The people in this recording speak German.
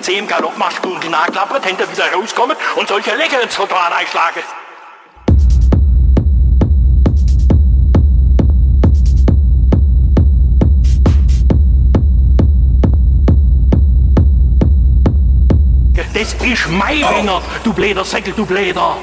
CMK im Galopp machst und die hinter wieder rauskommen und solche Lecker ins Rotan einschlagen. Das ist mein Ringer, du bläder Säckel, du bläder.